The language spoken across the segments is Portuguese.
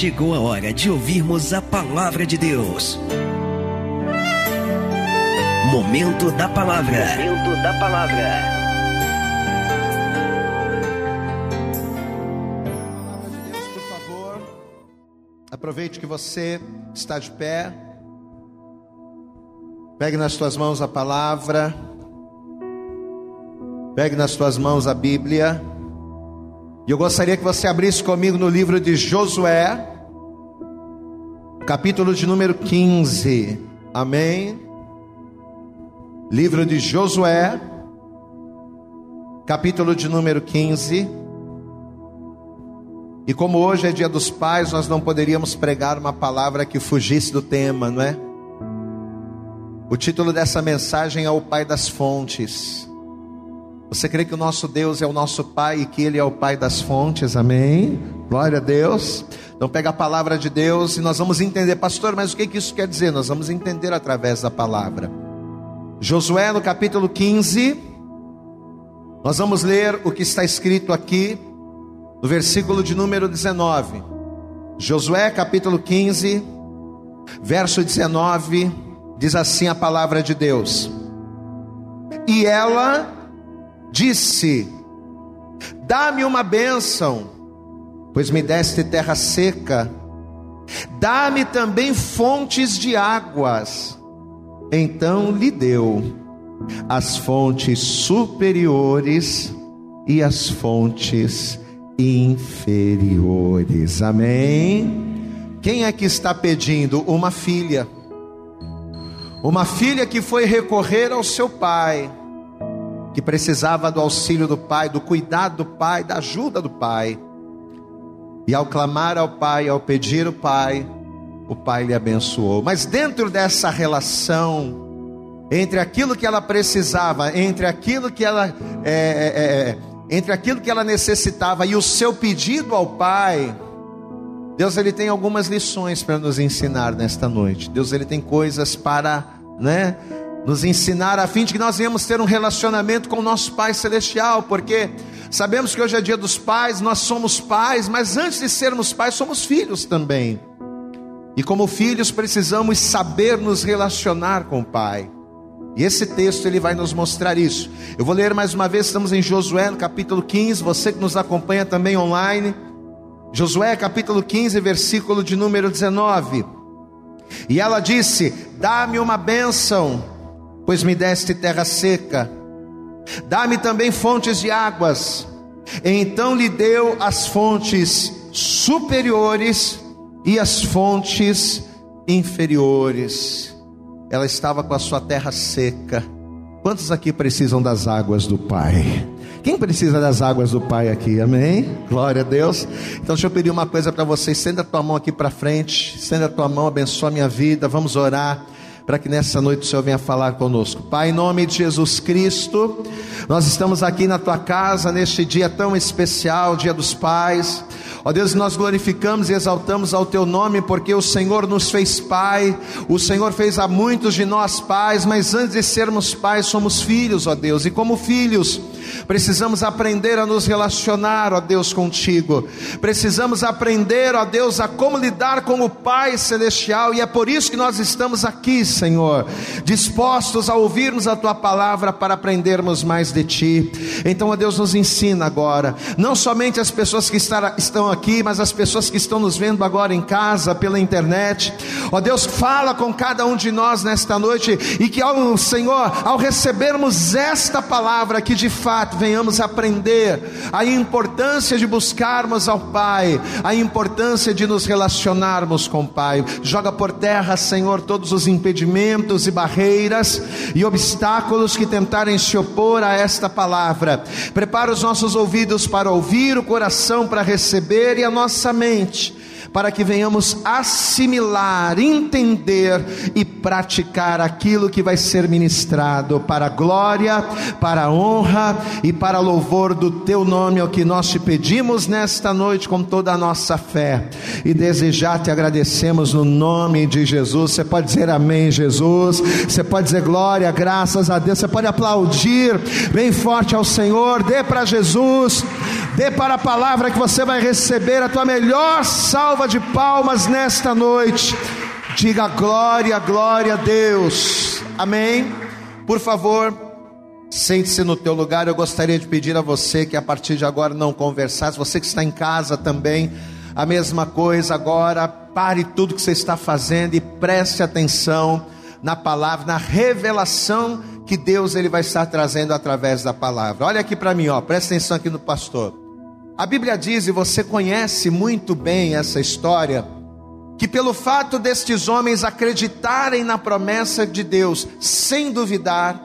chegou a hora de ouvirmos a palavra de Deus. Momento da palavra. Momento da palavra. Palavra de Deus, por favor. Aproveite que você está de pé. Pegue nas tuas mãos a palavra. Pegue nas tuas mãos a Bíblia. E eu gostaria que você abrisse comigo no livro de Josué, capítulo de número 15. Amém. Livro de Josué, capítulo de número 15. E como hoje é dia dos pais, nós não poderíamos pregar uma palavra que fugisse do tema, não é? O título dessa mensagem é O Pai das Fontes. Você crê que o nosso Deus é o nosso Pai e que Ele é o Pai das fontes, amém? Glória a Deus. Então pega a palavra de Deus e nós vamos entender, pastor, mas o que, que isso quer dizer? Nós vamos entender através da palavra. Josué no capítulo 15, nós vamos ler o que está escrito aqui no versículo de número 19. Josué capítulo 15, verso 19, diz assim a palavra de Deus: E ela disse: Dá-me uma bênção, pois me deste terra seca, dá-me também fontes de águas. Então lhe deu as fontes superiores e as fontes inferiores. Amém? Quem é que está pedindo? Uma filha. Uma filha que foi recorrer ao seu pai que precisava do auxílio do pai, do cuidado do pai, da ajuda do pai. E ao clamar ao pai, ao pedir o pai, o pai lhe abençoou. Mas dentro dessa relação, entre aquilo que ela precisava, entre aquilo que ela, é, é, é, entre aquilo que ela necessitava e o seu pedido ao pai, Deus ele tem algumas lições para nos ensinar nesta noite. Deus ele tem coisas para, né? Nos ensinar a fim de que nós venhamos ter um relacionamento com o nosso Pai Celestial, porque sabemos que hoje é dia dos pais, nós somos pais, mas antes de sermos pais, somos filhos também. E como filhos precisamos saber nos relacionar com o Pai. E esse texto ele vai nos mostrar isso. Eu vou ler mais uma vez, estamos em Josué, no capítulo 15, você que nos acompanha também online. Josué, capítulo 15, versículo de número 19. E ela disse: Dá-me uma bênção pois me deste terra seca. Dá-me também fontes de águas. Então lhe deu as fontes superiores e as fontes inferiores. Ela estava com a sua terra seca. Quantos aqui precisam das águas do Pai? Quem precisa das águas do Pai aqui? Amém? Glória a Deus. Então deixa eu pedir uma coisa para vocês. Estenda a tua mão aqui para frente. Estenda a tua mão, abençoa a minha vida. Vamos orar para que nessa noite o Senhor venha falar conosco. Pai, em nome de Jesus Cristo, nós estamos aqui na tua casa neste dia tão especial, Dia dos Pais. Ó Deus, nós glorificamos e exaltamos ao teu nome, porque o Senhor nos fez pai, o Senhor fez a muitos de nós pais, mas antes de sermos pais, somos filhos, ó Deus, e como filhos, precisamos aprender a nos relacionar, ó Deus, contigo, precisamos aprender, ó Deus, a como lidar com o Pai Celestial, e é por isso que nós estamos aqui, Senhor, dispostos a ouvirmos a tua palavra para aprendermos mais de ti. Então, ó Deus, nos ensina agora, não somente as pessoas que estão aqui, mas as pessoas que estão nos vendo agora em casa, pela internet. Ó Deus, fala com cada um de nós nesta noite e que ao Senhor, ao recebermos esta palavra, que de fato venhamos aprender a importância de buscarmos ao Pai, a importância de nos relacionarmos com o Pai. Joga por terra, Senhor, todos os impedimentos e barreiras e obstáculos que tentarem se opor a esta palavra. Prepara os nossos ouvidos para ouvir, o coração para receber e a nossa mente para que venhamos assimilar, entender e praticar aquilo que vai ser ministrado para a glória, para a honra e para louvor do teu nome, é o que nós te pedimos nesta noite com toda a nossa fé. E desejar te agradecemos no nome de Jesus. Você pode dizer amém, Jesus. Você pode dizer glória, graças a Deus. Você pode aplaudir bem forte ao Senhor. Dê para Jesus Dê para a palavra que você vai receber a tua melhor salva de palmas nesta noite. Diga glória, glória a Deus. Amém. Por favor, sente-se no teu lugar. Eu gostaria de pedir a você que a partir de agora não conversasse. Você que está em casa também, a mesma coisa agora. Pare tudo que você está fazendo e preste atenção na palavra, na revelação que Deus ele vai estar trazendo através da palavra. Olha aqui para mim, ó, presta atenção aqui no pastor. A Bíblia diz, e você conhece muito bem essa história, que pelo fato destes homens acreditarem na promessa de Deus, sem duvidar,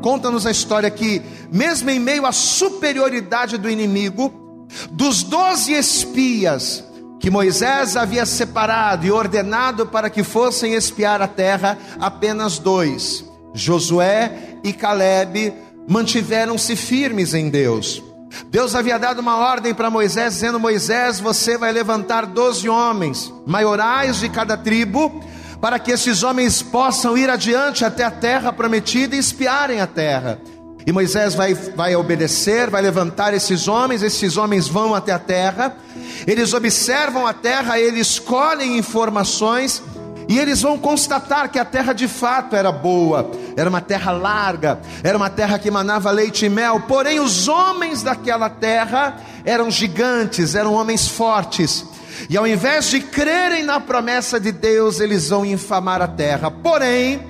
conta-nos a história que, mesmo em meio à superioridade do inimigo, dos doze espias que Moisés havia separado e ordenado para que fossem espiar a terra, apenas dois, Josué e Caleb, mantiveram-se firmes em Deus. Deus havia dado uma ordem para Moisés, dizendo: Moisés, você vai levantar doze homens, maiorais de cada tribo, para que esses homens possam ir adiante até a terra prometida e espiarem a terra. E Moisés vai, vai obedecer, vai levantar esses homens, esses homens vão até a terra, eles observam a terra, eles colhem informações, e eles vão constatar que a terra de fato era boa, era uma terra larga, era uma terra que manava leite e mel, porém os homens daquela terra eram gigantes, eram homens fortes, e ao invés de crerem na promessa de Deus, eles vão infamar a terra. Porém,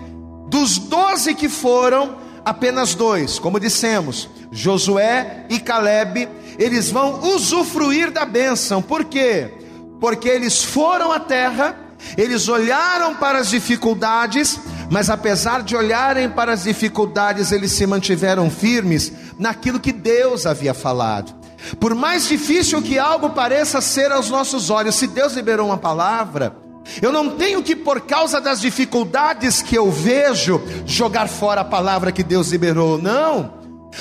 dos doze que foram, apenas dois, como dissemos, Josué e Caleb, eles vão usufruir da bênção, por quê? Porque eles foram à terra, eles olharam para as dificuldades, mas apesar de olharem para as dificuldades, eles se mantiveram firmes naquilo que Deus havia falado. Por mais difícil que algo pareça ser aos nossos olhos, se Deus liberou uma palavra, eu não tenho que, por causa das dificuldades que eu vejo, jogar fora a palavra que Deus liberou. Não.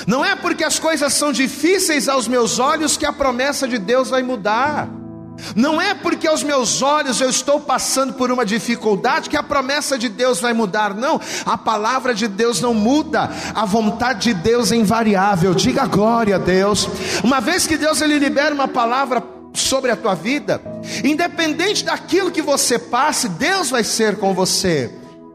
Não é porque as coisas são difíceis aos meus olhos que a promessa de Deus vai mudar. Não é porque aos meus olhos eu estou passando por uma dificuldade que a promessa de Deus vai mudar, não. A palavra de Deus não muda, a vontade de Deus é invariável. Diga glória a Deus. Uma vez que Deus ele libera uma palavra sobre a tua vida, independente daquilo que você passe, Deus vai ser com você.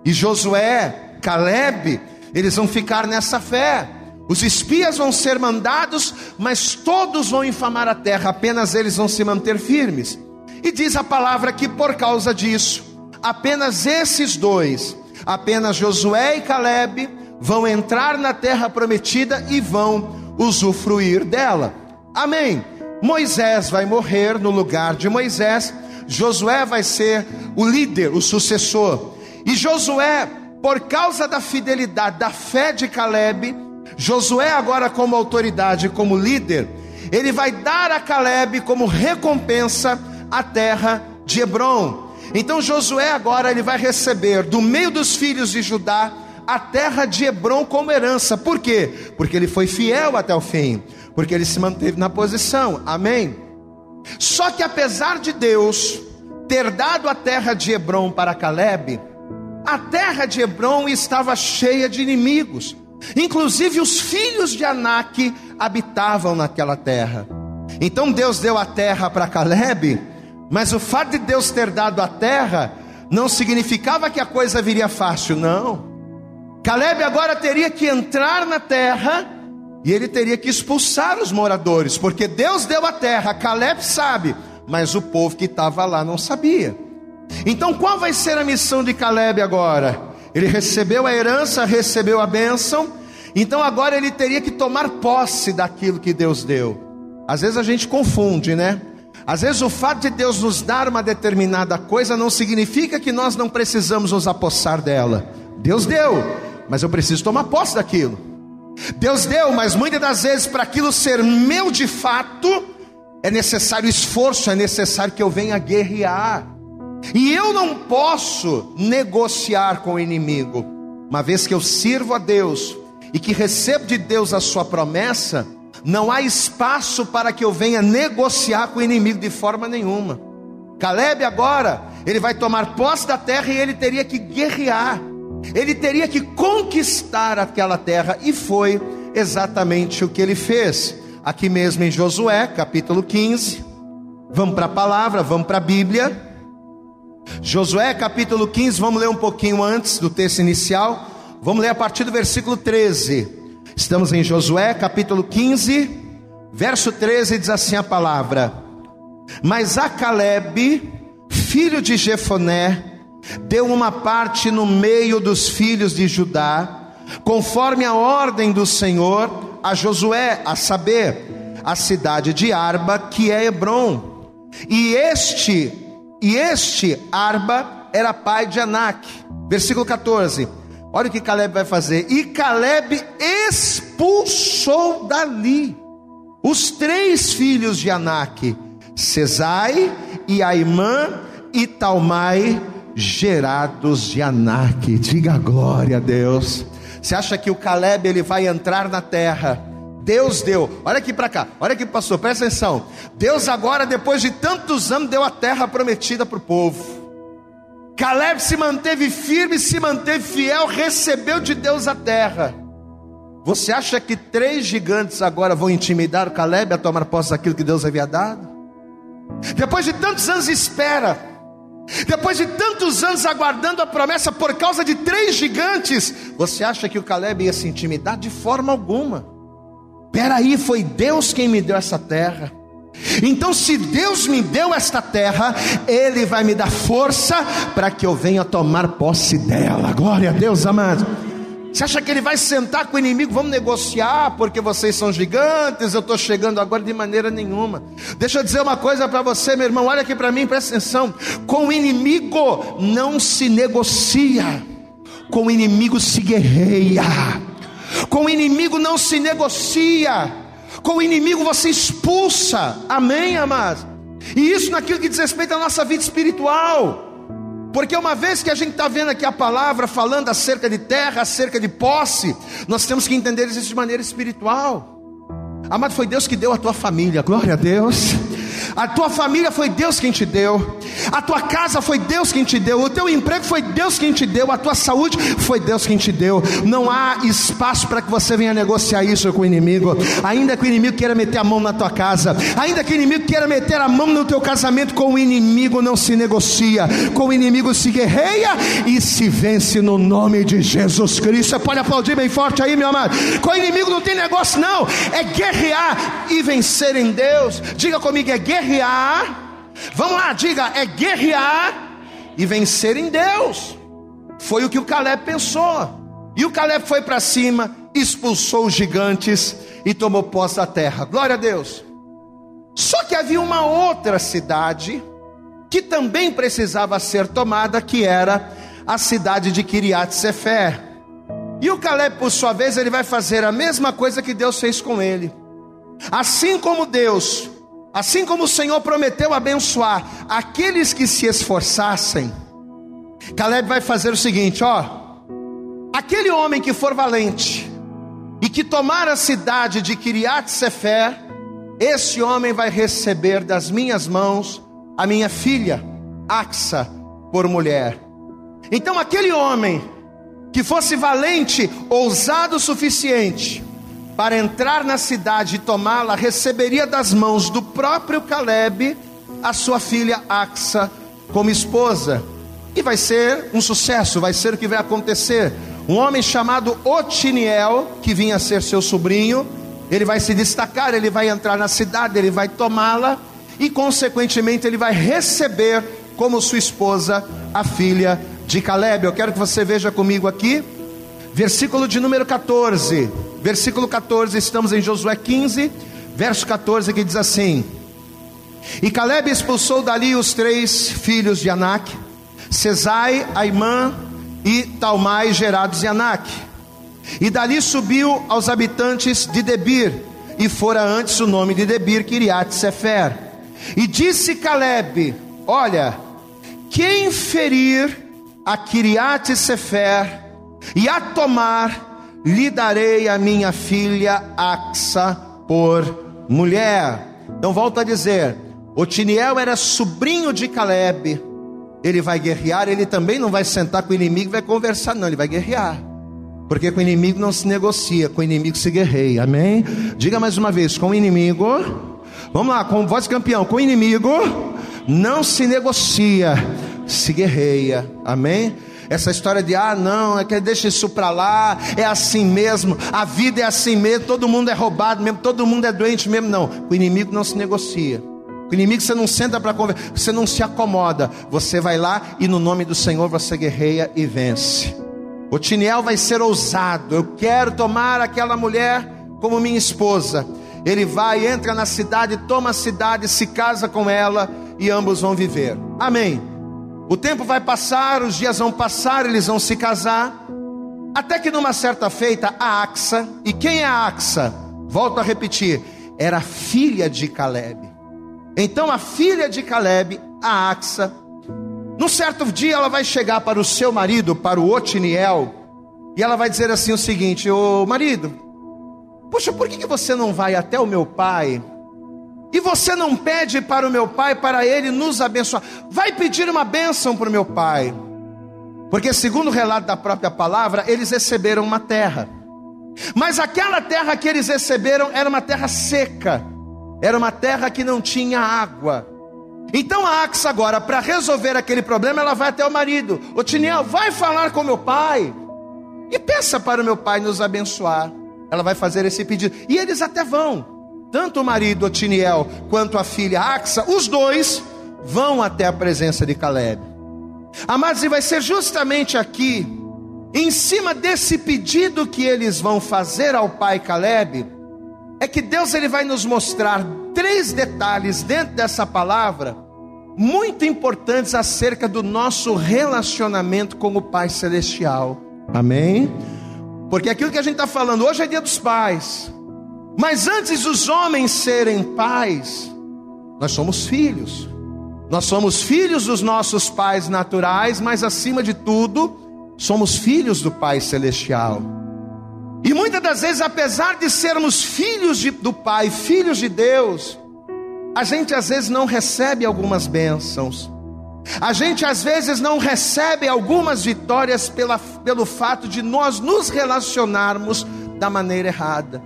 E Josué, Caleb, eles vão ficar nessa fé. Os espias vão ser mandados, mas todos vão infamar a terra, apenas eles vão se manter firmes. E diz a palavra que por causa disso, apenas esses dois, apenas Josué e Caleb, vão entrar na terra prometida e vão usufruir dela. Amém. Moisés vai morrer no lugar de Moisés, Josué vai ser o líder, o sucessor. E Josué, por causa da fidelidade, da fé de Caleb, Josué, agora como autoridade, como líder, ele vai dar a Caleb como recompensa a terra de Hebron. Então Josué agora ele vai receber do meio dos filhos de Judá a terra de Hebron como herança. Por quê? Porque ele foi fiel até o fim porque ele se manteve na posição, amém? Só que apesar de Deus ter dado a terra de Hebron para Caleb, a terra de Hebron estava cheia de inimigos, inclusive os filhos de Anak habitavam naquela terra. Então Deus deu a terra para Caleb, mas o fato de Deus ter dado a terra não significava que a coisa viria fácil, não. Caleb agora teria que entrar na terra e ele teria que expulsar os moradores, porque Deus deu a terra, Caleb sabe, mas o povo que estava lá não sabia. Então qual vai ser a missão de Caleb agora? Ele recebeu a herança, recebeu a bênção, então agora ele teria que tomar posse daquilo que Deus deu. Às vezes a gente confunde, né? Às vezes o fato de Deus nos dar uma determinada coisa não significa que nós não precisamos nos apossar dela. Deus deu, mas eu preciso tomar posse daquilo. Deus deu, mas muitas das vezes para aquilo ser meu de fato, é necessário esforço, é necessário que eu venha guerrear. E eu não posso negociar com o inimigo, uma vez que eu sirvo a Deus e que recebo de Deus a sua promessa, não há espaço para que eu venha negociar com o inimigo de forma nenhuma. Caleb agora, ele vai tomar posse da terra e ele teria que guerrear. Ele teria que conquistar aquela terra, e foi exatamente o que ele fez. aqui mesmo em Josué, capítulo 15. Vamos para a palavra, vamos para a Bíblia. Josué, capítulo 15, vamos ler um pouquinho antes do texto inicial. Vamos ler a partir do versículo 13. Estamos em Josué, capítulo 15, verso 13, diz assim a palavra: Mas a Caleb, filho de Jefoné, deu uma parte no meio dos filhos de Judá, conforme a ordem do Senhor, a Josué, a saber, a cidade de Arba, que é Hebron. E este, e este Arba era pai de Anak. Versículo 14. Olha o que Caleb vai fazer. E Caleb expulsou dali os três filhos de Anak, Cesai e Aimã e Talmai, gerados de Anak. Diga glória a Deus. Você acha que o Caleb ele vai entrar na terra? Deus deu, olha aqui para cá, olha aqui, pastor, presta atenção. Deus, agora, depois de tantos anos, deu a terra prometida para o povo. Caleb se manteve firme, se manteve fiel, recebeu de Deus a terra. Você acha que três gigantes agora vão intimidar o Caleb a tomar posse daquilo que Deus havia dado? Depois de tantos anos de espera, depois de tantos anos aguardando a promessa por causa de três gigantes, você acha que o Caleb ia se intimidar? De forma alguma. Peraí, foi Deus quem me deu essa terra. Então, se Deus me deu esta terra, Ele vai me dar força para que eu venha tomar posse dela. Glória a Deus, amado. Você acha que ele vai sentar com o inimigo? Vamos negociar porque vocês são gigantes. Eu estou chegando agora de maneira nenhuma. Deixa eu dizer uma coisa para você, meu irmão. Olha aqui para mim, presta atenção. Com o inimigo não se negocia, com o inimigo se guerreia. Com o inimigo não se negocia, com o inimigo você expulsa. Amém, amados? E isso naquilo que diz respeito à nossa vida espiritual. Porque uma vez que a gente está vendo aqui a palavra falando acerca de terra, acerca de posse, nós temos que entender isso de maneira espiritual. Amado, foi Deus que deu a tua família, glória a Deus. A tua família foi Deus quem te deu. A tua casa foi Deus quem te deu. O teu emprego foi Deus quem te deu. A tua saúde foi Deus quem te deu. Não há espaço para que você venha negociar isso com o inimigo. Ainda que o inimigo queira meter a mão na tua casa, ainda que o inimigo queira meter a mão no teu casamento, com o inimigo não se negocia. Com o inimigo se guerreia e se vence no nome de Jesus Cristo. Você pode aplaudir bem forte aí, meu amado. Com o inimigo não tem negócio, não. É guerrear e vencer em Deus. Diga comigo, é guerrear guerrear. Vamos lá, diga, é guerrear e vencer em Deus. Foi o que o Caleb pensou. E o Caleb foi para cima, expulsou os gigantes e tomou posse da terra. Glória a Deus. Só que havia uma outra cidade que também precisava ser tomada, que era a cidade de Kiriat Sefer. E o Caleb, por sua vez, ele vai fazer a mesma coisa que Deus fez com ele. Assim como Deus Assim como o Senhor prometeu abençoar aqueles que se esforçassem, Caleb vai fazer o seguinte: ó, aquele homem que for valente e que tomar a cidade de Kiriat Sefer, esse homem vai receber das minhas mãos a minha filha, Axa, por mulher. Então, aquele homem que fosse valente, ousado o suficiente, para entrar na cidade e tomá-la, receberia das mãos do próprio Caleb a sua filha Axa como esposa. E vai ser um sucesso, vai ser o que vai acontecer. Um homem chamado Otiniel, que vinha a ser seu sobrinho, ele vai se destacar, ele vai entrar na cidade, ele vai tomá-la e, consequentemente, ele vai receber como sua esposa a filha de Caleb. Eu quero que você veja comigo aqui, versículo de número 14 versículo 14, estamos em Josué 15, verso 14, que diz assim: E Caleb expulsou dali os três filhos de Anak, Cesai, Aimã e Talmai, gerados de Anak. E dali subiu aos habitantes de Debir, e fora antes o nome de Debir, Kiriat Sefer. E disse Caleb: Olha, quem ferir a Kiriat Sefer e a tomar lhe darei a minha filha Axa por mulher. Então volta a dizer: Otiniel era sobrinho de Caleb. Ele vai guerrear, ele também não vai sentar com o inimigo e vai conversar, não, ele vai guerrear. Porque com o inimigo não se negocia, com o inimigo se guerreia. Amém? Diga mais uma vez: com o inimigo. Vamos lá, com voz campeão. Com o inimigo não se negocia, se guerreia. Amém? Essa história de ah, não, é que deixa isso para lá, é assim mesmo, a vida é assim mesmo, todo mundo é roubado mesmo, todo mundo é doente mesmo, não. O inimigo não se negocia. O inimigo você não senta para conversar, você não se acomoda. Você vai lá e no nome do Senhor você guerreia e vence. O Tiniel vai ser ousado. Eu quero tomar aquela mulher como minha esposa. Ele vai, entra na cidade, toma a cidade, se casa com ela e ambos vão viver. Amém. O tempo vai passar, os dias vão passar, eles vão se casar. Até que numa certa feita, a Axa, e quem é a Axa? Volto a repetir, era filha de Caleb. Então a filha de Caleb, a Axa, num certo dia ela vai chegar para o seu marido, para o Otiniel, e ela vai dizer assim o seguinte: Ô marido, poxa, por que, que você não vai até o meu pai e você não pede para o meu pai, para ele nos abençoar. Vai pedir uma bênção para o meu pai. Porque, segundo o relato da própria palavra, eles receberam uma terra. Mas aquela terra que eles receberam era uma terra seca. Era uma terra que não tinha água. Então a Axa agora, para resolver aquele problema, ela vai até o marido. O Tiniel, vai falar com meu pai. E peça para o meu pai nos abençoar. Ela vai fazer esse pedido. E eles até vão tanto o marido Otiniel quanto a filha Axa, os dois vão até a presença de Caleb. Amados, e vai ser justamente aqui, em cima desse pedido que eles vão fazer ao pai Caleb, é que Deus ele vai nos mostrar três detalhes dentro dessa palavra muito importantes acerca do nosso relacionamento com o Pai Celestial. Amém? Porque aquilo que a gente está falando hoje é dia dos pais. Mas antes dos homens serem pais, nós somos filhos. Nós somos filhos dos nossos pais naturais, mas acima de tudo, somos filhos do Pai Celestial. E muitas das vezes, apesar de sermos filhos de, do Pai, filhos de Deus, a gente às vezes não recebe algumas bênçãos. A gente às vezes não recebe algumas vitórias pela, pelo fato de nós nos relacionarmos da maneira errada.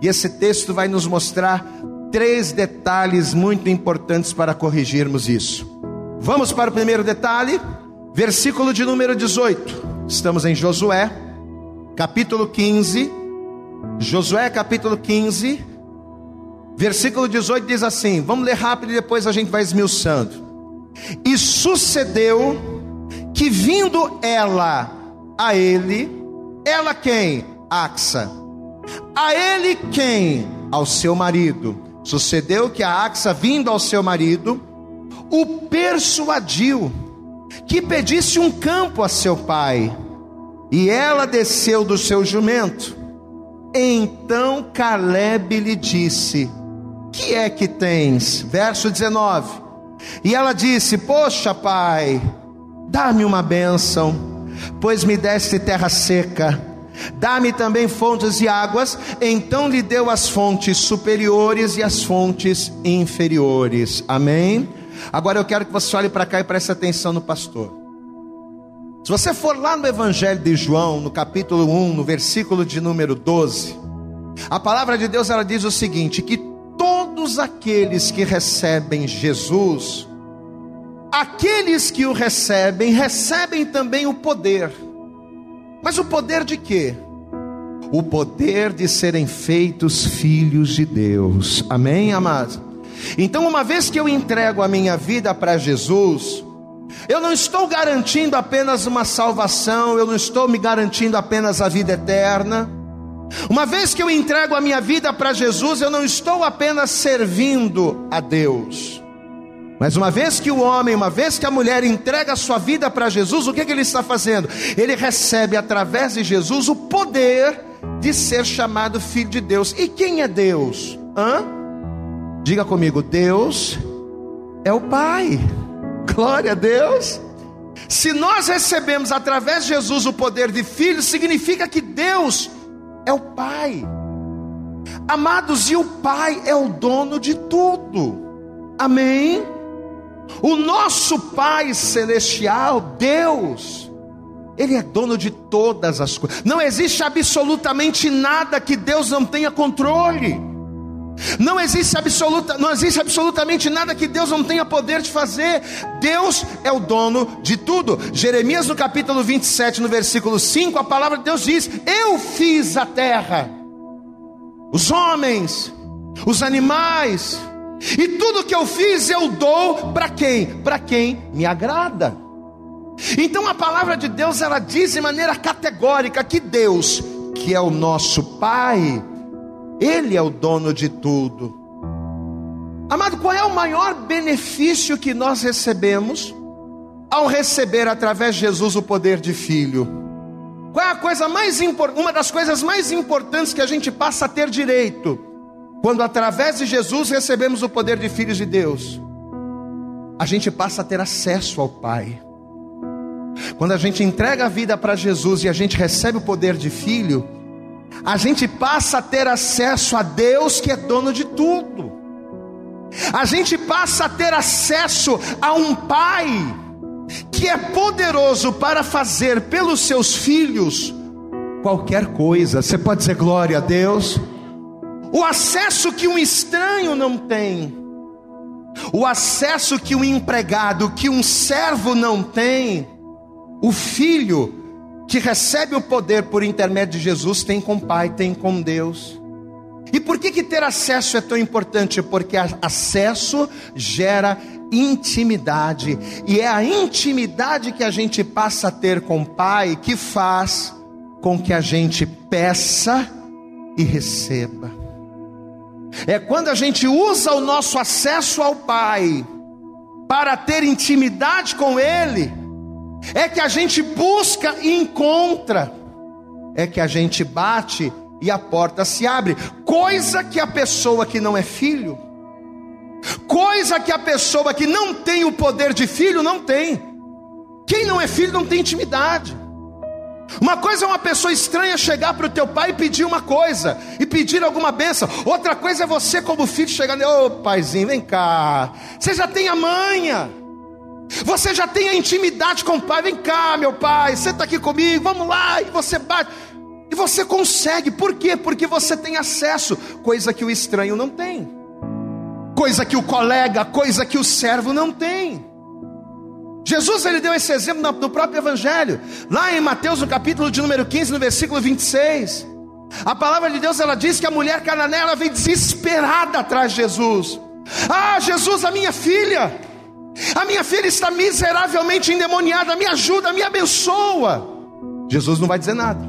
E esse texto vai nos mostrar três detalhes muito importantes para corrigirmos isso. Vamos para o primeiro detalhe, versículo de número 18. Estamos em Josué, capítulo 15. Josué, capítulo 15, versículo 18 diz assim: Vamos ler rápido e depois a gente vai esmiuçando. E sucedeu que vindo ela a ele, ela quem? Axa a ele quem? Ao seu marido. Sucedeu que a Axa, vindo ao seu marido, o persuadiu que pedisse um campo a seu pai. E ela desceu do seu jumento. Então Caleb lhe disse: Que é que tens? Verso 19. E ela disse: Poxa, pai, dá-me uma bênção, pois me deste terra seca Dá-me também fontes de águas. Então lhe deu as fontes superiores e as fontes inferiores. Amém? Agora eu quero que você olhe para cá e preste atenção no pastor. Se você for lá no Evangelho de João, no capítulo 1, no versículo de número 12, a palavra de Deus ela diz o seguinte: que todos aqueles que recebem Jesus, aqueles que o recebem, recebem também o poder mas o poder de quê? O poder de serem feitos filhos de Deus. Amém, amados? Então, uma vez que eu entrego a minha vida para Jesus, eu não estou garantindo apenas uma salvação, eu não estou me garantindo apenas a vida eterna. Uma vez que eu entrego a minha vida para Jesus, eu não estou apenas servindo a Deus. Mas uma vez que o homem, uma vez que a mulher entrega a sua vida para Jesus, o que, que ele está fazendo? Ele recebe através de Jesus o poder de ser chamado filho de Deus. E quem é Deus? Hã? Diga comigo, Deus é o Pai. Glória a Deus. Se nós recebemos através de Jesus o poder de filho, significa que Deus é o Pai. Amados, e o Pai é o dono de tudo. Amém? O nosso Pai Celestial, Deus, Ele é dono de todas as coisas. Não existe absolutamente nada que Deus não tenha controle. Não existe, absoluta, não existe absolutamente nada que Deus não tenha poder de fazer. Deus é o dono de tudo. Jeremias, no capítulo 27, no versículo 5, a palavra de Deus diz: Eu fiz a terra, os homens, os animais, e tudo que eu fiz eu dou para quem? Para quem me agrada. Então a palavra de Deus ela diz de maneira categórica que Deus, que é o nosso Pai, ele é o dono de tudo. Amado, qual é o maior benefício que nós recebemos ao receber através de Jesus o poder de filho? Qual é a coisa mais uma das coisas mais importantes que a gente passa a ter direito quando através de Jesus recebemos o poder de filhos de Deus? A gente passa a ter acesso ao Pai. Quando a gente entrega a vida para Jesus e a gente recebe o poder de filho, a gente passa a ter acesso a Deus que é dono de tudo. A gente passa a ter acesso a um Pai que é poderoso para fazer pelos seus filhos qualquer coisa. Você pode dizer glória a Deus? O acesso que um estranho não tem, o acesso que um empregado, que um servo não tem, o filho que recebe o poder por intermédio de Jesus tem com o Pai, tem com Deus. E por que, que ter acesso é tão importante? Porque acesso gera intimidade, e é a intimidade que a gente passa a ter com o Pai que faz com que a gente peça e receba. É quando a gente usa o nosso acesso ao Pai para ter intimidade com Ele é que a gente busca e encontra, é que a gente bate e a porta se abre, coisa que a pessoa que não é filho, coisa que a pessoa que não tem o poder de filho não tem. Quem não é filho não tem intimidade. Uma coisa é uma pessoa estranha chegar para o teu pai e pedir uma coisa, e pedir alguma benção. Outra coisa é você, como filho, chegar, ô oh, paizinho, vem cá. Você já tem a manha. Você já tem a intimidade com o pai. Vem cá, meu pai, senta aqui comigo, vamos lá. E você bate. E você consegue. Por quê? Porque você tem acesso, coisa que o estranho não tem. Coisa que o colega, coisa que o servo não tem. Jesus ele deu esse exemplo no próprio evangelho, lá em Mateus, no capítulo de número 15, no versículo 26. A palavra de Deus ela diz que a mulher cananeia vem desesperada atrás de Jesus. Ah, Jesus, a minha filha, a minha filha está miseravelmente endemoniada, me ajuda, me abençoa. Jesus não vai dizer nada.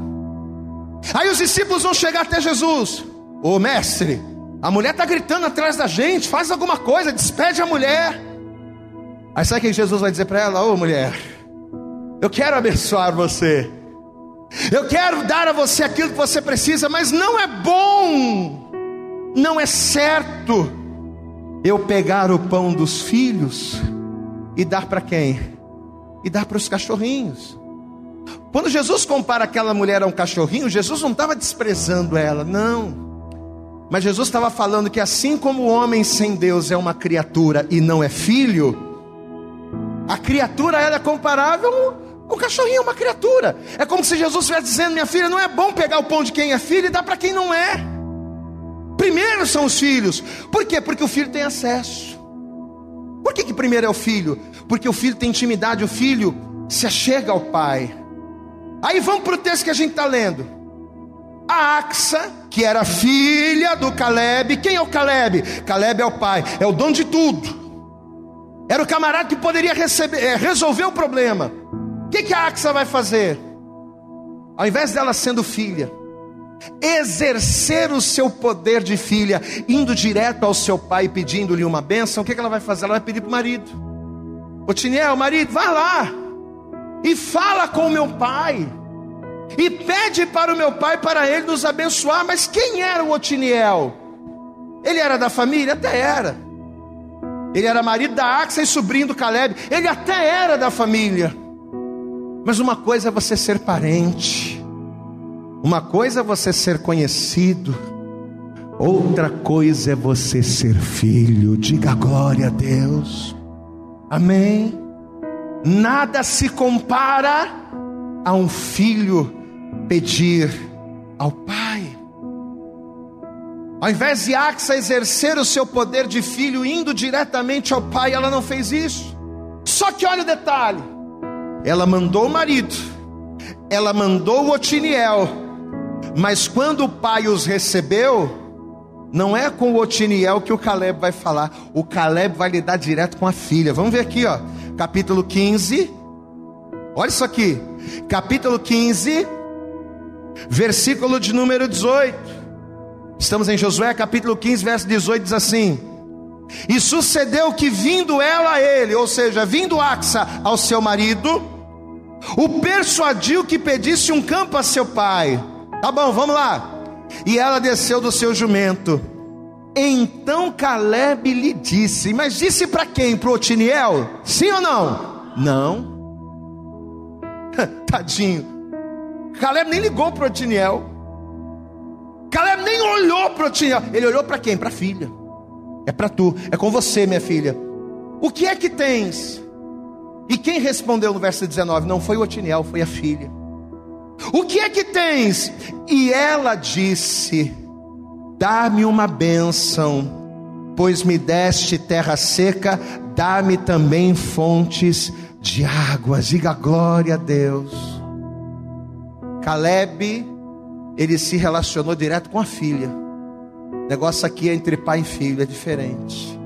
Aí os discípulos vão chegar até Jesus. Ô mestre, a mulher está gritando atrás da gente, faz alguma coisa, despede a mulher. Aí sabe o que Jesus vai dizer para ela? Ô mulher, eu quero abençoar você. Eu quero dar a você aquilo que você precisa, mas não é bom, não é certo eu pegar o pão dos filhos e dar para quem? E dar para os cachorrinhos. Quando Jesus compara aquela mulher a um cachorrinho, Jesus não estava desprezando ela, não. Mas Jesus estava falando que assim como o homem sem Deus é uma criatura e não é filho, a criatura ela é comparável ao cachorrinho, uma criatura. É como se Jesus estivesse dizendo: minha filha, não é bom pegar o pão de quem é filho e dar para quem não é. Primeiro são os filhos. Por quê? Porque o filho tem acesso. Por que, que primeiro é o filho? Porque o filho tem intimidade, o filho se achega ao pai. Aí vamos para o texto que a gente está lendo. A Axa, que era filha do Caleb, quem é o Caleb? Caleb é o pai, é o dono de tudo. Era o camarada que poderia receber, é, resolver o problema. O que, que a Axa vai fazer? Ao invés dela sendo filha, exercer o seu poder de filha, indo direto ao seu pai pedindo-lhe uma bênção, o que, ela vai fazer? Ela vai pedir para o marido: Otiniel, marido, vai lá e fala com o meu pai, e pede para o meu pai para ele nos abençoar. Mas quem era o Otiniel? Ele era da família? Até era. Ele era marido da Axa e sobrinho do Caleb. Ele até era da família. Mas uma coisa é você ser parente. Uma coisa é você ser conhecido, outra coisa é você ser filho. Diga glória a Deus. Amém. Nada se compara a um filho pedir ao pai. Ao invés de Axa exercer o seu poder de filho indo diretamente ao pai, ela não fez isso. Só que olha o detalhe: ela mandou o marido, ela mandou o Otiniel, mas quando o pai os recebeu, não é com o Otiniel que o Caleb vai falar, o Caleb vai lidar direto com a filha. Vamos ver aqui, ó, capítulo 15. Olha isso aqui, capítulo 15, versículo de número 18. Estamos em Josué capítulo 15, verso 18, diz assim: E sucedeu que vindo ela a ele, ou seja, vindo Axa ao seu marido, o persuadiu que pedisse um campo a seu pai. Tá bom, vamos lá. E ela desceu do seu jumento. Então Caleb lhe disse, mas disse para quem? Para Otiniel? Sim ou não? Não. Tadinho. Caleb nem ligou para Otiniel. Caleb nem olhou para Otiniel. Ele olhou para quem? Para a filha. É para tu, é com você, minha filha. O que é que tens? E quem respondeu no verso 19? Não foi o Otiniel, foi a filha. O que é que tens? E ela disse: Dá-me uma bênção, pois me deste terra seca, dá-me também fontes de águas. Diga glória a Deus. Caleb ele se relacionou direto com a filha. O negócio aqui é entre pai e filho, é diferente.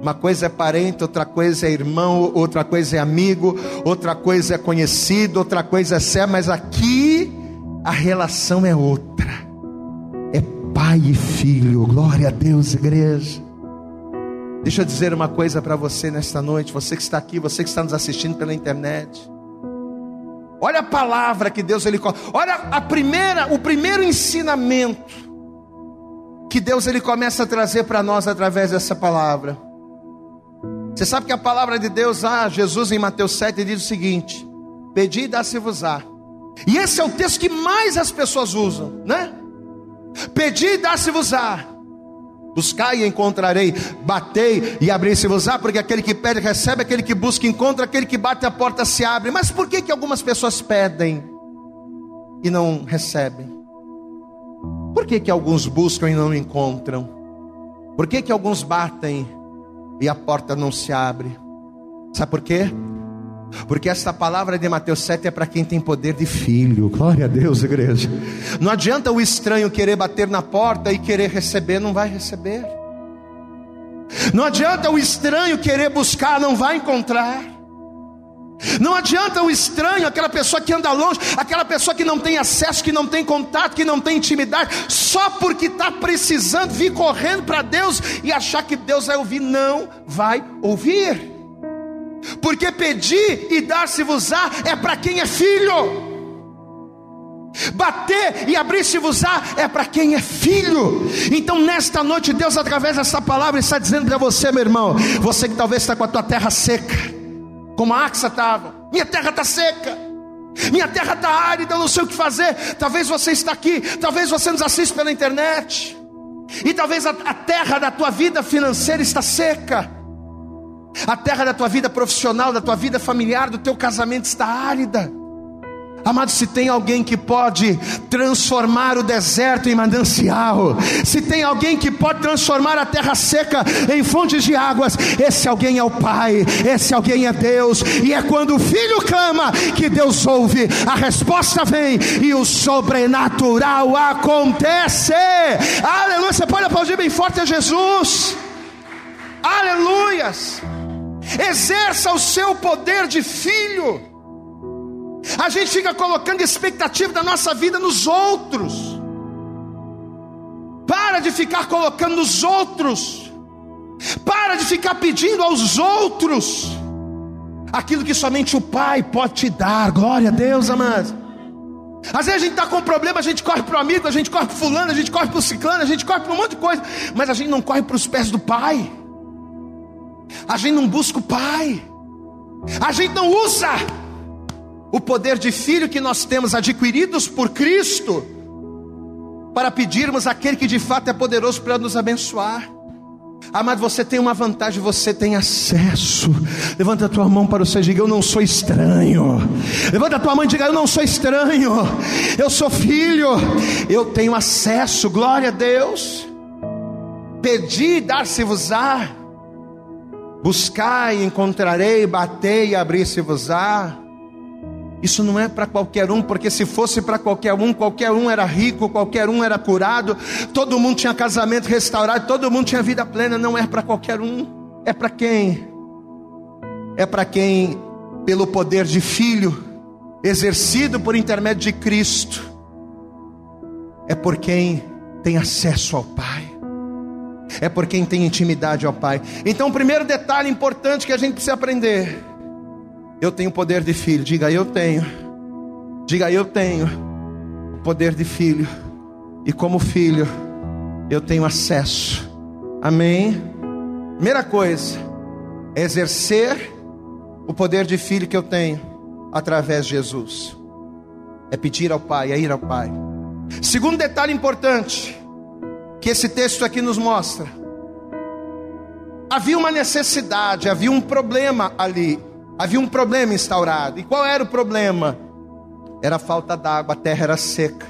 Uma coisa é parente, outra coisa é irmão, outra coisa é amigo, outra coisa é conhecido, outra coisa é sé, mas aqui a relação é outra. É pai e filho. Glória a Deus, igreja. Deixa eu dizer uma coisa para você nesta noite, você que está aqui, você que está nos assistindo pela internet. Olha a palavra que Deus ele olha a primeira, o primeiro ensinamento que Deus ele começa a trazer para nós através dessa palavra. Você sabe que a palavra de Deus, ah, Jesus em Mateus 7 diz o seguinte: Pedi e dá-se-vos-á. E esse é o texto que mais as pessoas usam, né? Pedi e dá-se-vos-á. Buscai e encontrarei, batei e abri-se-vos-á, porque aquele que pede recebe, aquele que busca encontra, aquele que bate a porta se abre. Mas por que que algumas pessoas pedem e não recebem? Por que que alguns buscam e não encontram? Por que que alguns batem e a porta não se abre? Sabe por quê? Porque esta palavra de Mateus 7 é para quem tem poder de filho. Glória a Deus, igreja. Não adianta o estranho querer bater na porta e querer receber, não vai receber. Não adianta o estranho querer buscar, não vai encontrar. Não adianta o estranho, aquela pessoa que anda longe, aquela pessoa que não tem acesso, que não tem contato, que não tem intimidade, só porque está precisando vir correndo para Deus e achar que Deus vai ouvir, não vai ouvir. Porque pedir e dar-se-vos-á é para quem é filho. Bater e abrir-se-vos-á é para quem é filho. Então, nesta noite, Deus, através dessa palavra, está dizendo para você, meu irmão, você que talvez está com a tua terra seca, como a Axa estava, minha terra está seca. Minha terra está árida, eu não sei o que fazer. Talvez você está aqui, talvez você nos assista pela internet. E talvez a, a terra da tua vida financeira está seca. A terra da tua vida profissional, da tua vida familiar, do teu casamento está árida. Amado, se tem alguém que pode transformar o deserto em manancial, se tem alguém que pode transformar a terra seca em fontes de águas, esse alguém é o Pai, esse alguém é Deus, e é quando o filho clama que Deus ouve, a resposta vem e o sobrenatural acontece. Aleluia! Você pode aplaudir bem forte a Jesus. Aleluias! Exerça o seu poder de filho. A gente fica colocando expectativa da nossa vida nos outros. Para de ficar colocando nos outros. Para de ficar pedindo aos outros aquilo que somente o Pai pode te dar. Glória a Deus, amados. Às vezes a gente está com um problema, a gente corre para o amigo, a gente corre para fulano, a gente corre para o ciclano, a gente corre para um monte de coisa, mas a gente não corre para os pés do Pai. A gente não busca o Pai. A gente não usa o poder de filho que nós temos adquiridos por Cristo para pedirmos aquele que de fato é poderoso para nos abençoar. Amado, você tem uma vantagem, você tem acesso. Levanta a tua mão para o Senhor e diga: Eu não sou estranho. Levanta a tua mão e diga: Eu não sou estranho. Eu sou filho. Eu tenho acesso. Glória a Deus. Pedi, dar-se-vos-á. Buscai, encontrarei, batei e abrir-se-vos-á. Isso não é para qualquer um, porque se fosse para qualquer um, qualquer um era rico, qualquer um era curado, todo mundo tinha casamento restaurado, todo mundo tinha vida plena. Não é para qualquer um, é para quem? É para quem, pelo poder de filho, exercido por intermédio de Cristo, é por quem tem acesso ao Pai, é por quem tem intimidade ao Pai. Então, o primeiro detalhe importante que a gente precisa aprender eu tenho poder de filho. Diga, eu tenho. Diga, eu tenho o poder de filho. E como filho, eu tenho acesso. Amém? Primeira coisa, é exercer o poder de filho que eu tenho através de Jesus. É pedir ao Pai, é ir ao Pai. Segundo detalhe importante que esse texto aqui nos mostra. Havia uma necessidade, havia um problema ali. Havia um problema instaurado. E qual era o problema? Era a falta d'água, a terra era seca.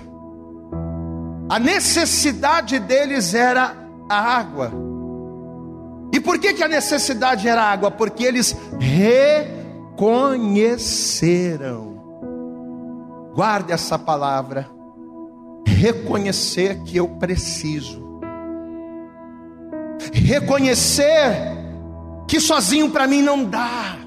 A necessidade deles era a água. E por que, que a necessidade era água? Porque eles reconheceram. Guarde essa palavra. Reconhecer que eu preciso. Reconhecer que sozinho para mim não dá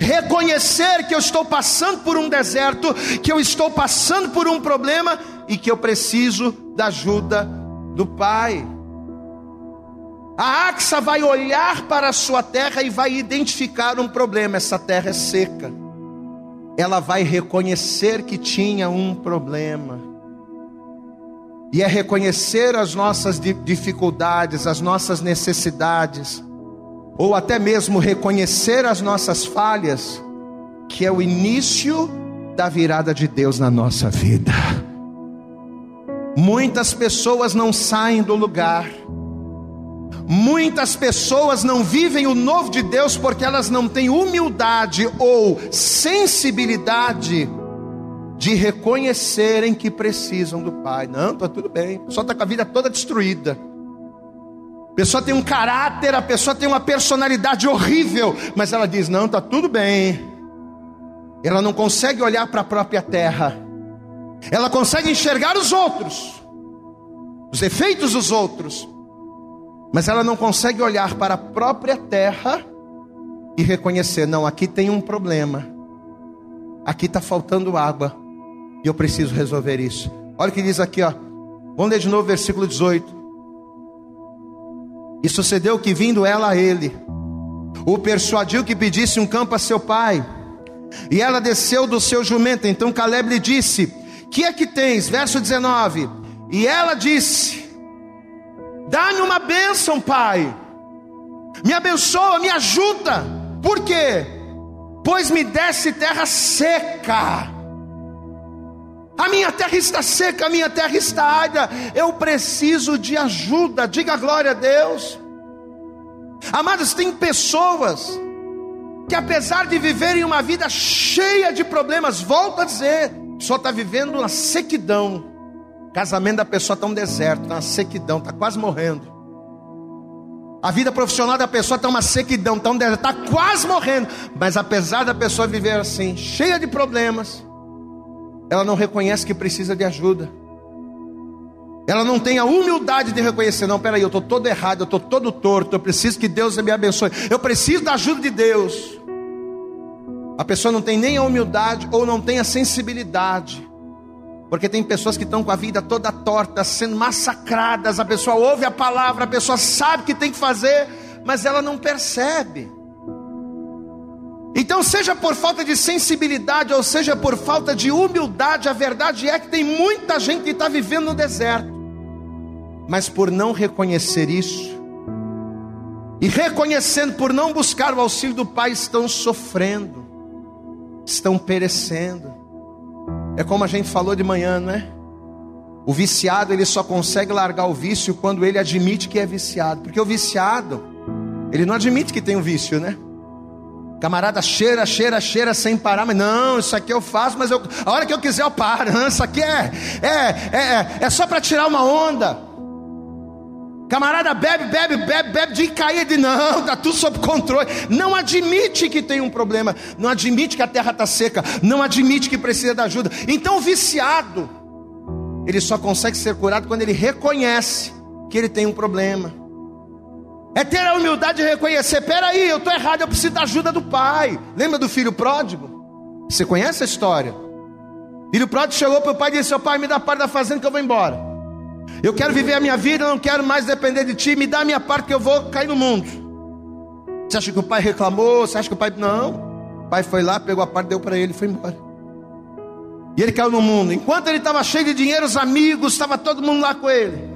reconhecer que eu estou passando por um deserto, que eu estou passando por um problema e que eu preciso da ajuda do Pai. A Axa vai olhar para a sua terra e vai identificar um problema: essa terra é seca. Ela vai reconhecer que tinha um problema. E é reconhecer as nossas dificuldades, as nossas necessidades ou até mesmo reconhecer as nossas falhas, que é o início da virada de Deus na nossa vida. Muitas pessoas não saem do lugar, muitas pessoas não vivem o novo de Deus porque elas não têm humildade ou sensibilidade de reconhecerem que precisam do Pai. Não, está tudo bem, só está com a vida toda destruída. A pessoa tem um caráter, a pessoa tem uma personalidade horrível, mas ela diz: não, está tudo bem. Ela não consegue olhar para a própria terra, ela consegue enxergar os outros, os efeitos dos outros, mas ela não consegue olhar para a própria terra e reconhecer: não, aqui tem um problema, aqui está faltando água, e eu preciso resolver isso. Olha o que diz aqui, ó. Vamos ler de novo versículo 18. E sucedeu que, vindo ela a ele, o persuadiu que pedisse um campo a seu pai. E ela desceu do seu jumento. Então Caleb lhe disse: Que é que tens? Verso 19. E ela disse: Dá-me uma bênção, pai. Me abençoa, me ajuda. Por quê? Pois me desse terra seca a minha terra está seca, a minha terra está árida. Eu preciso de ajuda. Diga glória a Deus. Amados, tem pessoas que, apesar de viverem uma vida cheia de problemas, volta a dizer, só está vivendo uma sequidão. O casamento da pessoa está um deserto, está uma sequidão, está quase morrendo. A vida profissional da pessoa está uma sequidão, está um deserto, está quase morrendo. Mas apesar da pessoa viver assim, cheia de problemas, ela não reconhece que precisa de ajuda. Ela não tem a humildade de reconhecer, não, peraí, eu estou todo errado, eu estou todo torto, eu preciso que Deus me abençoe, eu preciso da ajuda de Deus. A pessoa não tem nem a humildade ou não tem a sensibilidade, porque tem pessoas que estão com a vida toda torta, sendo massacradas. A pessoa ouve a palavra, a pessoa sabe o que tem que fazer, mas ela não percebe. Então, seja por falta de sensibilidade ou seja por falta de humildade, a verdade é que tem muita gente que está vivendo no deserto, mas por não reconhecer isso, e reconhecendo por não buscar o auxílio do Pai, estão sofrendo, estão perecendo. É como a gente falou de manhã, não é? O viciado ele só consegue largar o vício quando ele admite que é viciado, porque o viciado ele não admite que tem um vício, né? Camarada cheira, cheira, cheira sem parar, mas não, isso aqui eu faço, mas eu, a hora que eu quiser eu paro. Não, isso aqui é, é, é, é, é só para tirar uma onda. Camarada bebe, bebe, bebe, bebe de cair de não, está tudo sob controle. Não admite que tem um problema, não admite que a terra está seca, não admite que precisa de ajuda. Então o viciado, ele só consegue ser curado quando ele reconhece que ele tem um problema. É ter a humildade de reconhecer: peraí, eu estou errado, eu preciso da ajuda do pai. Lembra do filho pródigo? Você conhece a história? Filho pródigo chegou para o pai e disse: Seu pai, me dá parte da fazenda que eu vou embora. Eu quero viver a minha vida, não quero mais depender de ti, me dá a minha parte que eu vou cair no mundo. Você acha que o pai reclamou? Você acha que o pai. Não. O pai foi lá, pegou a parte, deu para ele e foi embora. E ele caiu no mundo. Enquanto ele estava cheio de dinheiro, os amigos, estava todo mundo lá com ele.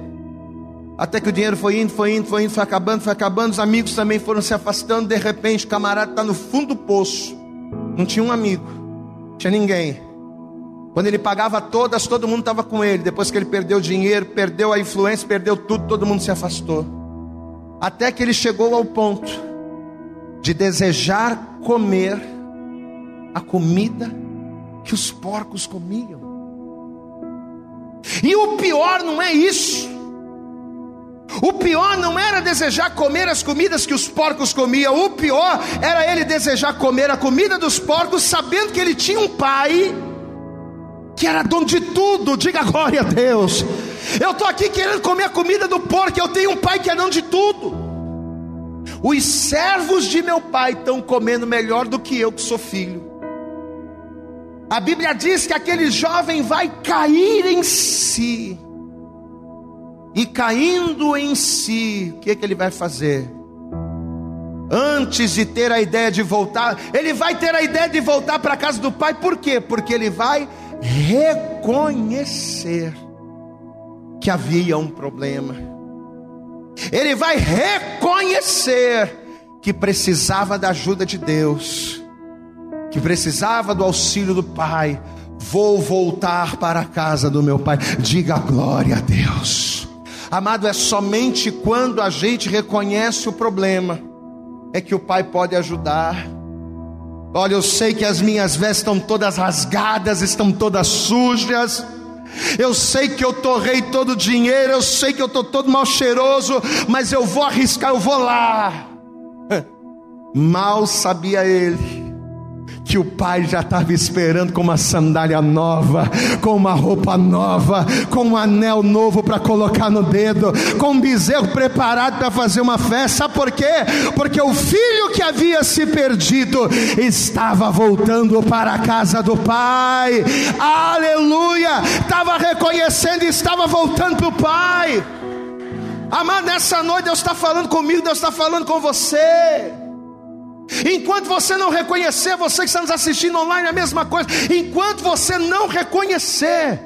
Até que o dinheiro foi indo, foi indo, foi indo, foi acabando, foi acabando. Os amigos também foram se afastando. De repente, o camarada está no fundo do poço. Não tinha um amigo, não tinha ninguém. Quando ele pagava todas, todo mundo estava com ele. Depois que ele perdeu o dinheiro, perdeu a influência, perdeu tudo, todo mundo se afastou. Até que ele chegou ao ponto de desejar comer a comida que os porcos comiam. E o pior não é isso. O pior não era desejar comer as comidas que os porcos comiam, o pior era ele desejar comer a comida dos porcos, sabendo que ele tinha um pai que era dono de tudo. Diga glória a Deus. Eu estou aqui querendo comer a comida do porco, eu tenho um pai que é dono de tudo. Os servos de meu pai estão comendo melhor do que eu, que sou filho. A Bíblia diz que aquele jovem vai cair em si e caindo em si, o que, é que ele vai fazer? Antes de ter a ideia de voltar, ele vai ter a ideia de voltar para a casa do pai, por quê? Porque ele vai reconhecer que havia um problema, ele vai reconhecer que precisava da ajuda de Deus, que precisava do auxílio do Pai. Vou voltar para a casa do meu Pai, diga glória a Deus. Amado, é somente quando a gente reconhece o problema é que o Pai pode ajudar. Olha, eu sei que as minhas vestes estão todas rasgadas, estão todas sujas. Eu sei que eu torrei todo o dinheiro, eu sei que eu estou todo mal cheiroso, mas eu vou arriscar, eu vou lá. Mal sabia ele que o pai já estava esperando com uma sandália nova, com uma roupa nova, com um anel novo para colocar no dedo, com um bezerro preparado para fazer uma festa. Sabe por quê? Porque o filho que havia se perdido estava voltando para a casa do pai. Aleluia! Estava reconhecendo e estava voltando para o pai. Amado, nessa noite Deus está falando comigo, Deus está falando com você. Enquanto você não reconhecer, você que está nos assistindo online, é a mesma coisa. Enquanto você não reconhecer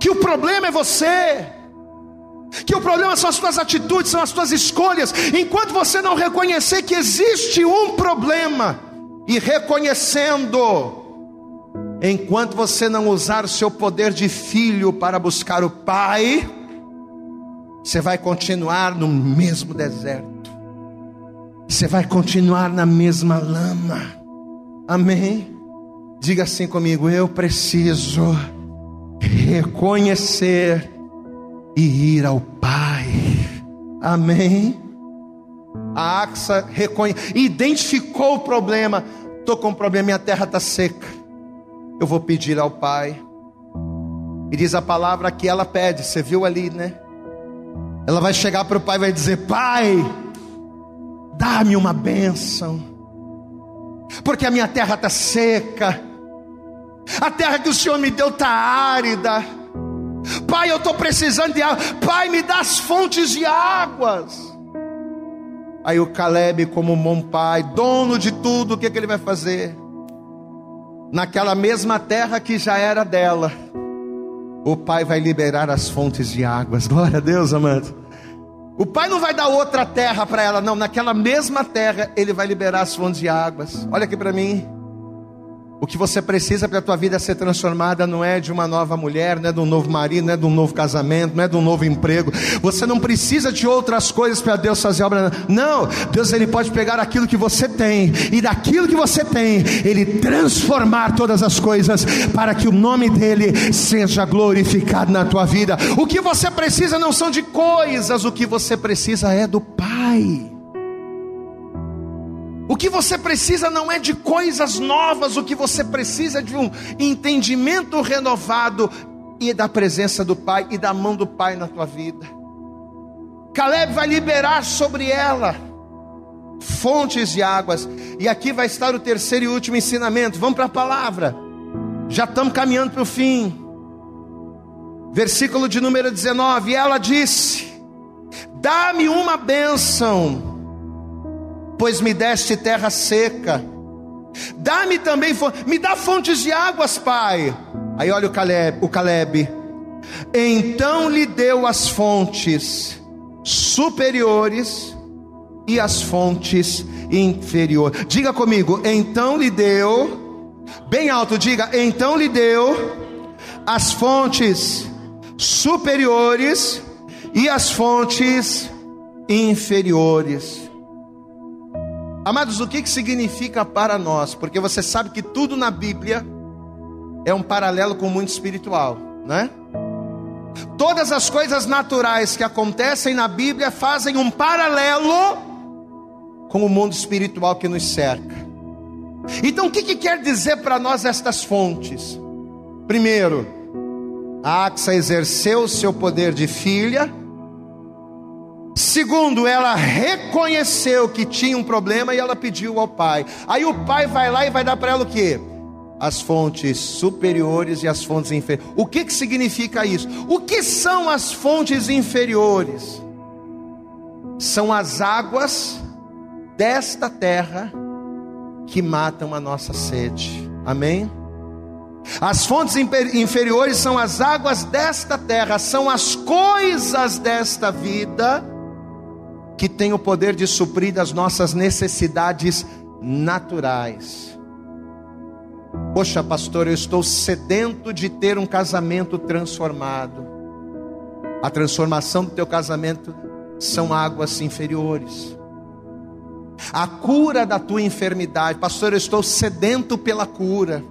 que o problema é você, que o problema são as suas atitudes, são as suas escolhas, enquanto você não reconhecer que existe um problema, e reconhecendo, enquanto você não usar o seu poder de filho para buscar o Pai, você vai continuar no mesmo deserto você vai continuar na mesma lama. Amém? Diga assim comigo: eu preciso reconhecer e ir ao Pai. Amém? A Axa reconhe... identificou o problema. Estou com um problema, minha terra está seca. Eu vou pedir ao Pai. E diz a palavra que ela pede, você viu ali, né? Ela vai chegar para o Pai e vai dizer: Pai, dá-me uma bênção, porque a minha terra está seca, a terra que o Senhor me deu está árida. Pai, eu estou precisando de água. Pai, me dá as fontes de águas. Aí o Caleb, como bom pai, dono de tudo, o que, que ele vai fazer? Naquela mesma terra que já era dela, o pai vai liberar as fontes de águas. Glória a Deus, amado. O pai não vai dar outra terra para ela, não. Naquela mesma terra, ele vai liberar as fontes de águas. Olha aqui para mim. O que você precisa para a tua vida ser transformada não é de uma nova mulher, não é de um novo marido, não é de um novo casamento, não é de um novo emprego. Você não precisa de outras coisas para Deus fazer obra. Não, Deus ele pode pegar aquilo que você tem e daquilo que você tem, ele transformar todas as coisas para que o nome dele seja glorificado na tua vida. O que você precisa não são de coisas, o que você precisa é do Pai. Que você precisa não é de coisas novas, o que você precisa é de um entendimento renovado e da presença do Pai e da mão do Pai na tua vida. Caleb vai liberar sobre ela fontes de águas, e aqui vai estar o terceiro e último ensinamento. Vamos para a palavra, já estamos caminhando para o fim. Versículo de número 19: Ela disse: Dá-me uma bênção pois me deste terra seca. Dá-me também, me dá fontes de águas, pai. Aí olha o Caleb, o Caleb. Então lhe deu as fontes superiores e as fontes inferiores. Diga comigo, então lhe deu, bem alto, diga, então lhe deu as fontes superiores e as fontes inferiores. Amados, o que, que significa para nós? Porque você sabe que tudo na Bíblia é um paralelo com o mundo espiritual, né? Todas as coisas naturais que acontecem na Bíblia fazem um paralelo com o mundo espiritual que nos cerca. Então, o que, que quer dizer para nós estas fontes? Primeiro, a Axa exerceu seu poder de filha Segundo, ela reconheceu que tinha um problema e ela pediu ao pai. Aí o pai vai lá e vai dar para ela o que? As fontes superiores e as fontes inferiores. O que, que significa isso? O que são as fontes inferiores? São as águas desta terra que matam a nossa sede. Amém? As fontes inferiores são as águas desta terra, são as coisas desta vida que tem o poder de suprir as nossas necessidades naturais. Poxa, pastor, eu estou sedento de ter um casamento transformado. A transformação do teu casamento são águas inferiores. A cura da tua enfermidade, pastor, eu estou sedento pela cura.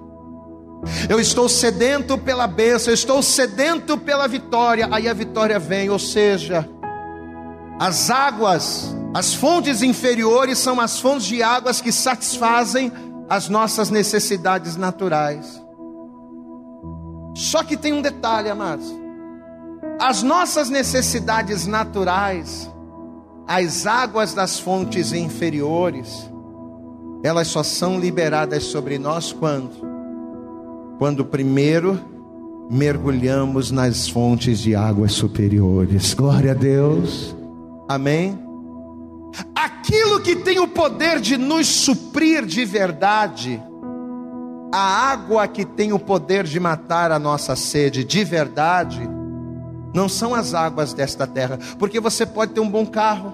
Eu estou sedento pela bênção, eu estou sedento pela vitória. Aí a vitória vem, ou seja, as águas, as fontes inferiores são as fontes de águas que satisfazem as nossas necessidades naturais. Só que tem um detalhe, amados. As nossas necessidades naturais, as águas das fontes inferiores, elas só são liberadas sobre nós quando? Quando primeiro mergulhamos nas fontes de águas superiores. Glória a Deus. Amém? Aquilo que tem o poder de nos suprir de verdade, a água que tem o poder de matar a nossa sede de verdade, não são as águas desta terra, porque você pode ter um bom carro,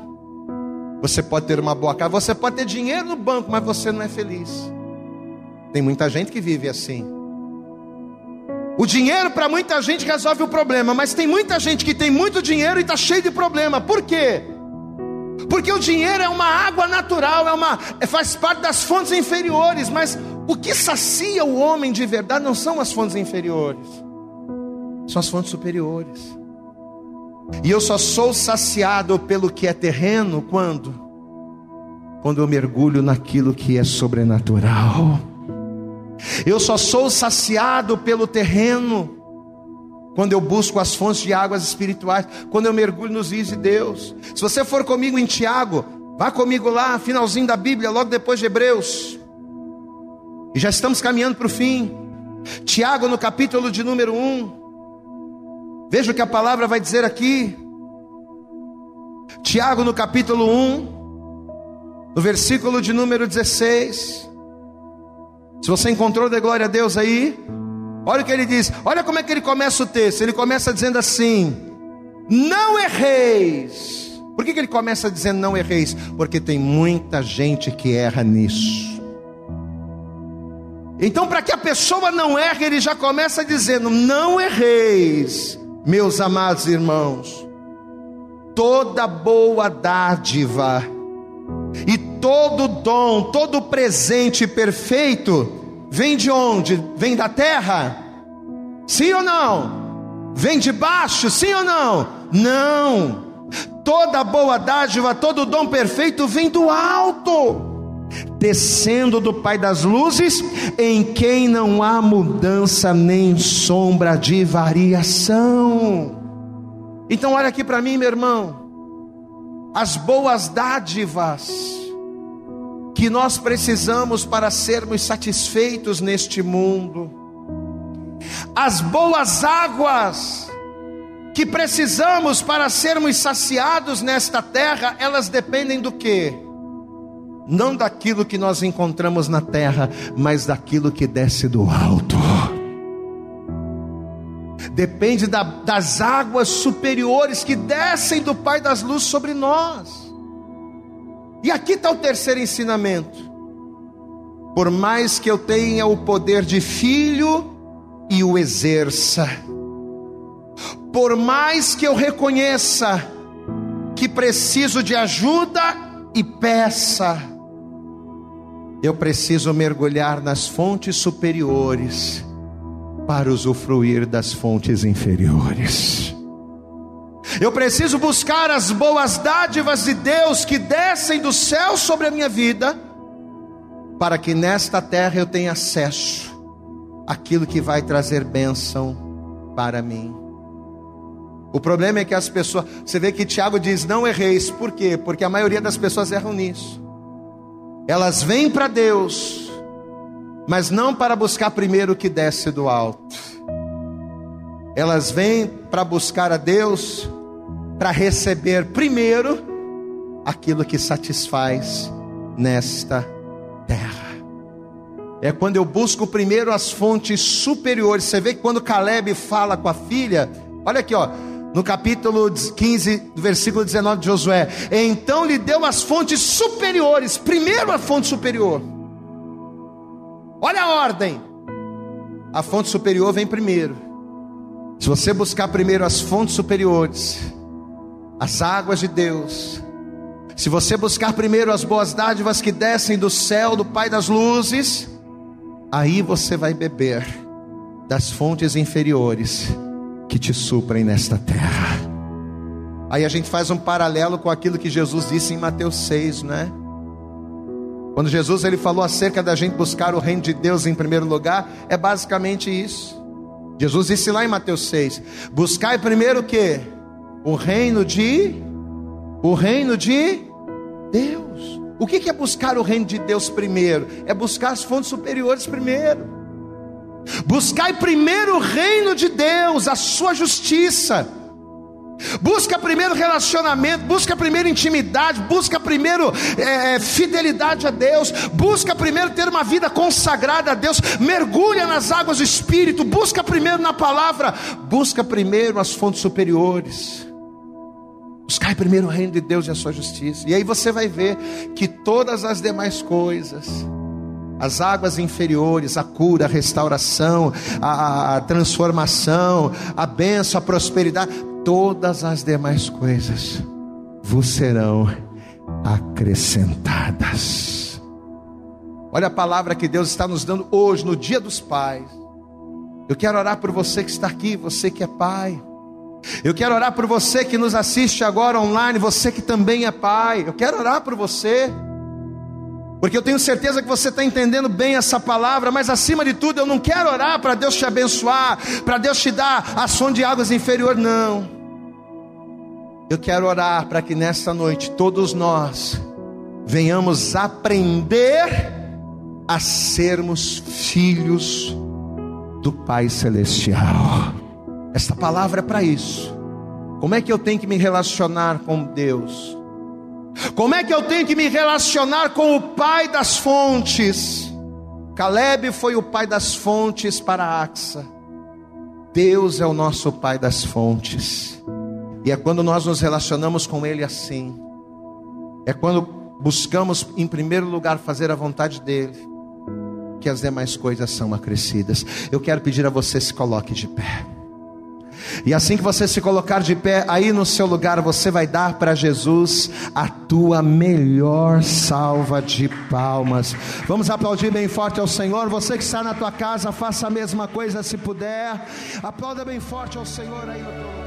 você pode ter uma boa casa, você pode ter dinheiro no banco, mas você não é feliz. Tem muita gente que vive assim. O dinheiro para muita gente resolve o problema, mas tem muita gente que tem muito dinheiro e está cheio de problema. Por quê? Porque o dinheiro é uma água natural, é uma, é, faz parte das fontes inferiores, mas o que sacia o homem de verdade não são as fontes inferiores, são as fontes superiores. E eu só sou saciado pelo que é terreno quando? Quando eu mergulho naquilo que é sobrenatural. Eu só sou saciado pelo terreno quando eu busco as fontes de águas espirituais, quando eu mergulho nos rios de Deus. Se você for comigo em Tiago, vá comigo lá, finalzinho da Bíblia, logo depois de Hebreus. E já estamos caminhando para o fim. Tiago, no capítulo de número 1. Veja o que a palavra vai dizer aqui. Tiago, no capítulo 1, no versículo de número 16. Se você encontrou, de glória a Deus aí. Olha o que ele diz, olha como é que ele começa o texto. Ele começa dizendo assim: Não erreis. Por que, que ele começa dizendo não erreis? Porque tem muita gente que erra nisso. Então, para que a pessoa não erre, ele já começa dizendo: Não erreis, meus amados irmãos. Toda boa dádiva e todo dom, todo presente perfeito, vem de onde? Vem da terra? Sim ou não? Vem de baixo? Sim ou não? Não. Toda boa dádiva, todo dom perfeito vem do alto descendo do Pai das luzes, em quem não há mudança nem sombra de variação. Então, olha aqui para mim, meu irmão, as boas dádivas que nós precisamos para sermos satisfeitos neste mundo, as boas águas que precisamos para sermos saciados nesta terra, elas dependem do que? não daquilo que nós encontramos na terra, mas daquilo que desce do alto. Depende da, das águas superiores que descem do Pai das luzes sobre nós. E aqui está o terceiro ensinamento. Por mais que eu tenha o poder de filho e o exerça, por mais que eu reconheça que preciso de ajuda e peça, eu preciso mergulhar nas fontes superiores para usufruir das fontes inferiores. Eu preciso buscar as boas dádivas de Deus que descem do céu sobre a minha vida, para que nesta terra eu tenha acesso àquilo que vai trazer bênção para mim. O problema é que as pessoas, você vê que Tiago diz: não erreis, por quê? Porque a maioria das pessoas erram nisso. Elas vêm para Deus, mas não para buscar primeiro o que desce do alto. Elas vêm para buscar a Deus, para receber primeiro aquilo que satisfaz nesta terra. É quando eu busco primeiro as fontes superiores. Você vê que quando Caleb fala com a filha, olha aqui, ó no capítulo 15, versículo 19 de Josué. Então lhe deu as fontes superiores, primeiro a fonte superior. Olha a ordem. A fonte superior vem primeiro. Se você buscar primeiro as fontes superiores, as águas de Deus, se você buscar primeiro as boas dádivas que descem do céu, do Pai das luzes, aí você vai beber das fontes inferiores que te suprem nesta terra. Aí a gente faz um paralelo com aquilo que Jesus disse em Mateus 6, né? Quando Jesus ele falou acerca da gente buscar o reino de Deus em primeiro lugar, é basicamente isso. Jesus disse lá em Mateus 6: Buscai primeiro o que? O reino de o reino de Deus. O que é buscar o reino de Deus primeiro? É buscar as fontes superiores primeiro. Buscai primeiro o reino de Deus, a sua justiça. Busca primeiro relacionamento, busca primeiro intimidade, busca primeiro é, é, fidelidade a Deus, busca primeiro ter uma vida consagrada a Deus, mergulha nas águas do Espírito, busca primeiro na palavra, busca primeiro as fontes superiores. Buscai primeiro o reino de Deus e a sua justiça, e aí você vai ver que todas as demais coisas, as águas inferiores, a cura, a restauração, a, a transformação, a bênção, a prosperidade, todas as demais coisas vos serão acrescentadas. Olha a palavra que Deus está nos dando hoje, no Dia dos Pais. Eu quero orar por você que está aqui, você que é pai. Eu quero orar por você que nos assiste agora online, você que também é pai. Eu quero orar por você. Porque eu tenho certeza que você está entendendo bem essa palavra, mas acima de tudo, eu não quero orar para Deus te abençoar, para Deus te dar a som de águas inferior, não. Eu quero orar para que nesta noite todos nós venhamos aprender a sermos filhos do Pai Celestial. Esta palavra é para isso. Como é que eu tenho que me relacionar com Deus? Como é que eu tenho que me relacionar com o pai das fontes? Caleb foi o pai das fontes para Axa. Deus é o nosso pai das fontes. E é quando nós nos relacionamos com ele assim. É quando buscamos em primeiro lugar fazer a vontade dele. que as demais coisas são acrescidas. Eu quero pedir a você se coloque de pé. E assim que você se colocar de pé, aí no seu lugar, você vai dar para Jesus a tua melhor salva de palmas. Vamos aplaudir bem forte ao Senhor. Você que está na tua casa, faça a mesma coisa se puder. Aplauda bem forte ao Senhor aí no teu lugar.